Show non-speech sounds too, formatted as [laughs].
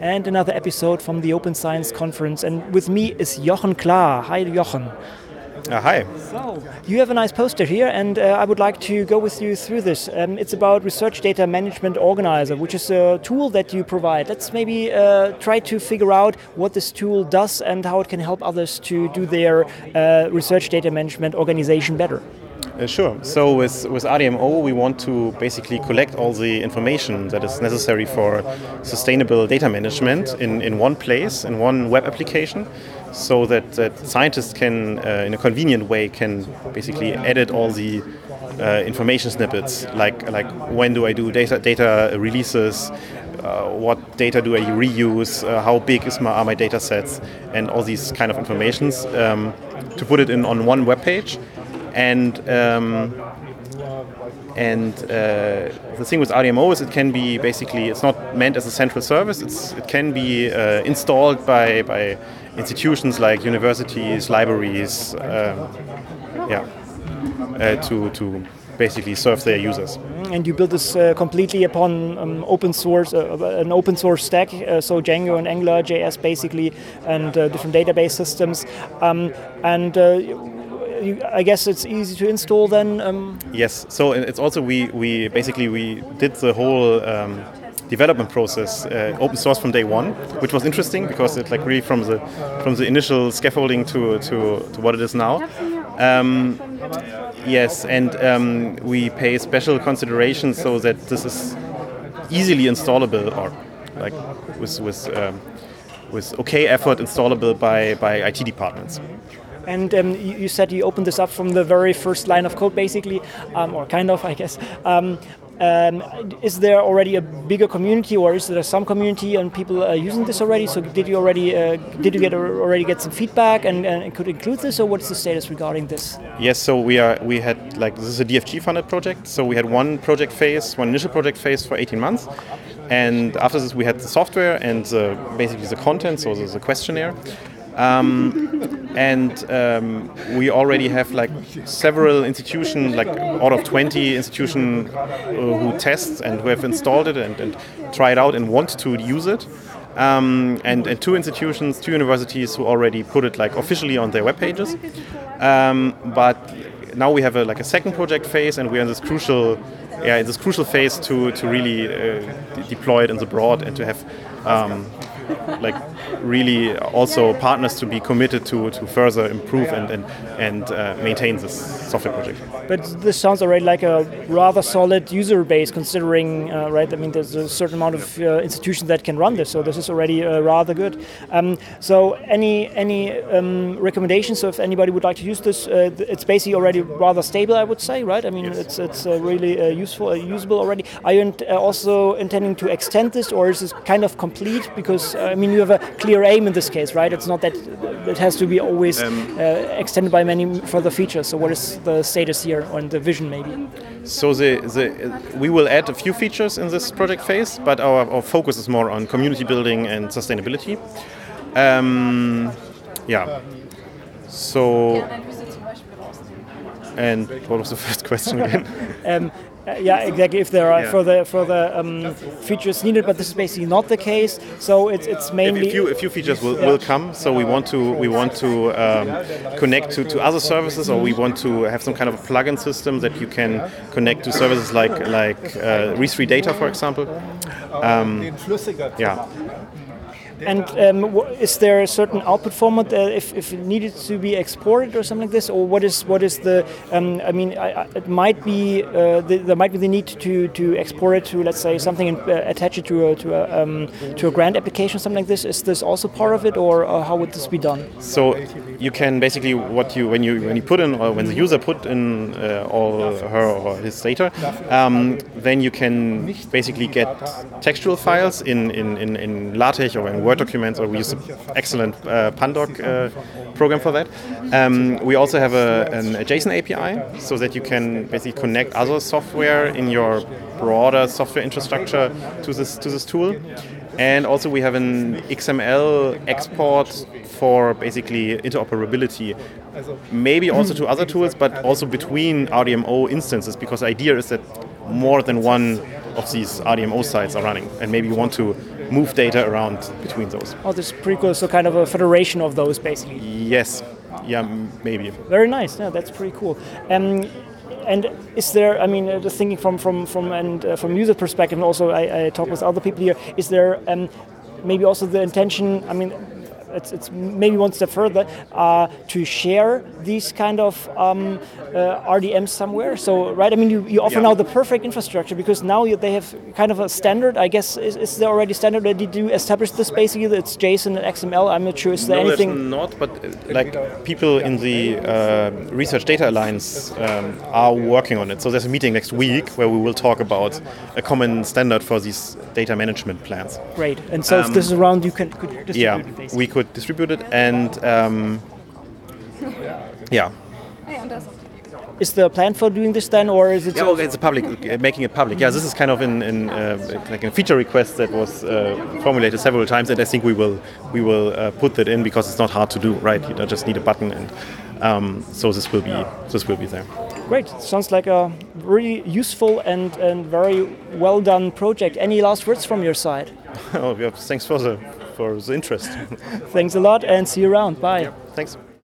and another episode from the Open Science Conference. And with me is Jochen Klar. Hi, Jochen. Uh, hi. So, you have a nice poster here, and uh, I would like to go with you through this. Um, it's about Research Data Management Organizer, which is a tool that you provide. Let's maybe uh, try to figure out what this tool does and how it can help others to do their uh, research data management organization better. Uh, sure. So with, with RDMO, we want to basically collect all the information that is necessary for sustainable data management in, in one place, in one web application, so that, that scientists can, uh, in a convenient way, can basically edit all the uh, information snippets, like like when do I do data data releases, uh, what data do I reuse, uh, how big is my, are my data sets, and all these kind of informations um, to put it in on one web page and um, and uh, the thing with RDMO is it can be basically it's not meant as a central service. It's, it can be uh, installed by by institutions like universities, libraries, um, yeah, uh, to to basically serve their users. And you build this uh, completely upon um, open source, uh, an open source stack, uh, so Django and Angular, JS basically, and different database systems. Um, and I guess it's easy to install then. Um yes. So it's also we we basically we did the whole. Um, development process uh, open source from day one, which was interesting because it like really from the from the initial scaffolding to to, to what it is now. Um, yes, and um, we pay special consideration so that this is easily installable or like with with um, with okay effort installable by by IT departments. And um, you, you, said you opened this up from the very first line of code, basically, um, or kind of, I guess. Um, um, is there already a bigger community, or is there some community and people using this already? So did you already uh, did you get already get some feedback and, and could include this, or what's the status regarding this? Yes, so we are we had like this is a DFG funded project, so we had one project phase, one initial project phase for 18 months, and after this we had the software and basically the content, so the questionnaire. Um, and um, we already have like several institutions, like out of 20 institutions uh, who test and who have installed it and, and try it out and want to use it. Um, and, and, two institutions, two universities who already put it like officially on their web pages. Um, but now we have a, like a second project phase, and we're in this crucial, yeah, in this crucial phase to to really uh, de deploy it in the broad and to have um, like really also partners to be committed to, to further improve and and, and uh, maintain this software project. But this sounds already like a rather solid user base, considering uh, right. I mean, there's a certain amount of uh, institutions that can run this, so this is already uh, rather good. Um, so, any any um, recommendations? So, if anybody would like to use this, uh, it's basically already rather stable, I would say, right? I mean, yes. it's it's uh, really useful, usable already. Are you also intending to extend this, or is this kind of complete? Because I mean, you have a clear aim in this case, right? It's not that it has to be always um, uh, extended by many further features. So, what is the status here on the vision, maybe? So, the, the we will add a few features in this project phase, but our, our focus is more on community building and sustainability. Um, yeah. So. And what was the first question [laughs] again? um, uh, yeah, exactly. If there are yeah. further further um, features needed, but this is basically not the case. So it's it's mainly a few, a few features will, yeah. will come. So we want to we want to um, connect to, to other services, or we want to have some kind of a plugin system that you can connect to services like like uh, re3data, for example. Um, yeah. And um, is there a certain output format uh, if, if it needed to be exported or something like this, or what is what is the? Um, I mean, I, it might be uh, the, there might be the need to, to export it to let's say something and uh, attach it to a to a um, to a grant application, something like this. Is this also part of it, or how would this be done? So you can basically what you when you when you put in or when the user put in uh, all her or his data, um, then you can basically get textual files in in, in, in LaTeX or in Word documents, or we use an excellent uh, Pandoc uh, program for that. Um, we also have a, an, JSON API so that you can basically connect other software in your broader software infrastructure to this to this tool. And also we have an XML export for basically interoperability. Maybe also to other tools, but also between RDMO instances, because the idea is that more than one of these RDMO sites are running, and maybe you want to move data around between those. Oh, this is pretty cool. So kind of a federation of those, basically. Yes. Yeah, maybe. Very nice. Yeah, that's pretty cool. Um, and is there? I mean, uh, just thinking from from from and uh, from user perspective, and also I, I talk with other people here. Is there um, maybe also the intention? I mean, it's, it's maybe one step further uh, to share these kind of um, uh, RDMs somewhere. So, right, I mean, you, you offer yeah. now the perfect infrastructure because now you, they have kind of a standard. I guess is, is there already standard that you establish this basically? It's JSON and XML. I'm not sure. Is there no, anything? not, but uh, like people in the uh, Research Data Alliance um, are working on it. So there's a meeting next week where we will talk about a common standard for these data management plans. Great. And so um, if this is around, you can could distribute yeah, it. we could distribute it, and um, yeah. Is the plan for doing this then, or is it? Yeah, okay, it's a public, uh, making it public. Yeah, this is kind of in, in uh, like a feature request that was uh, formulated several times, and I think we will we will uh, put that in because it's not hard to do, right? You just need a button, and um, so this will be this will be there. Great, sounds like a really useful and and very well done project. Any last words from your side? [laughs] oh, yeah, thanks for the for the interest. [laughs] thanks a lot, and see you around. Bye. Yeah, thanks.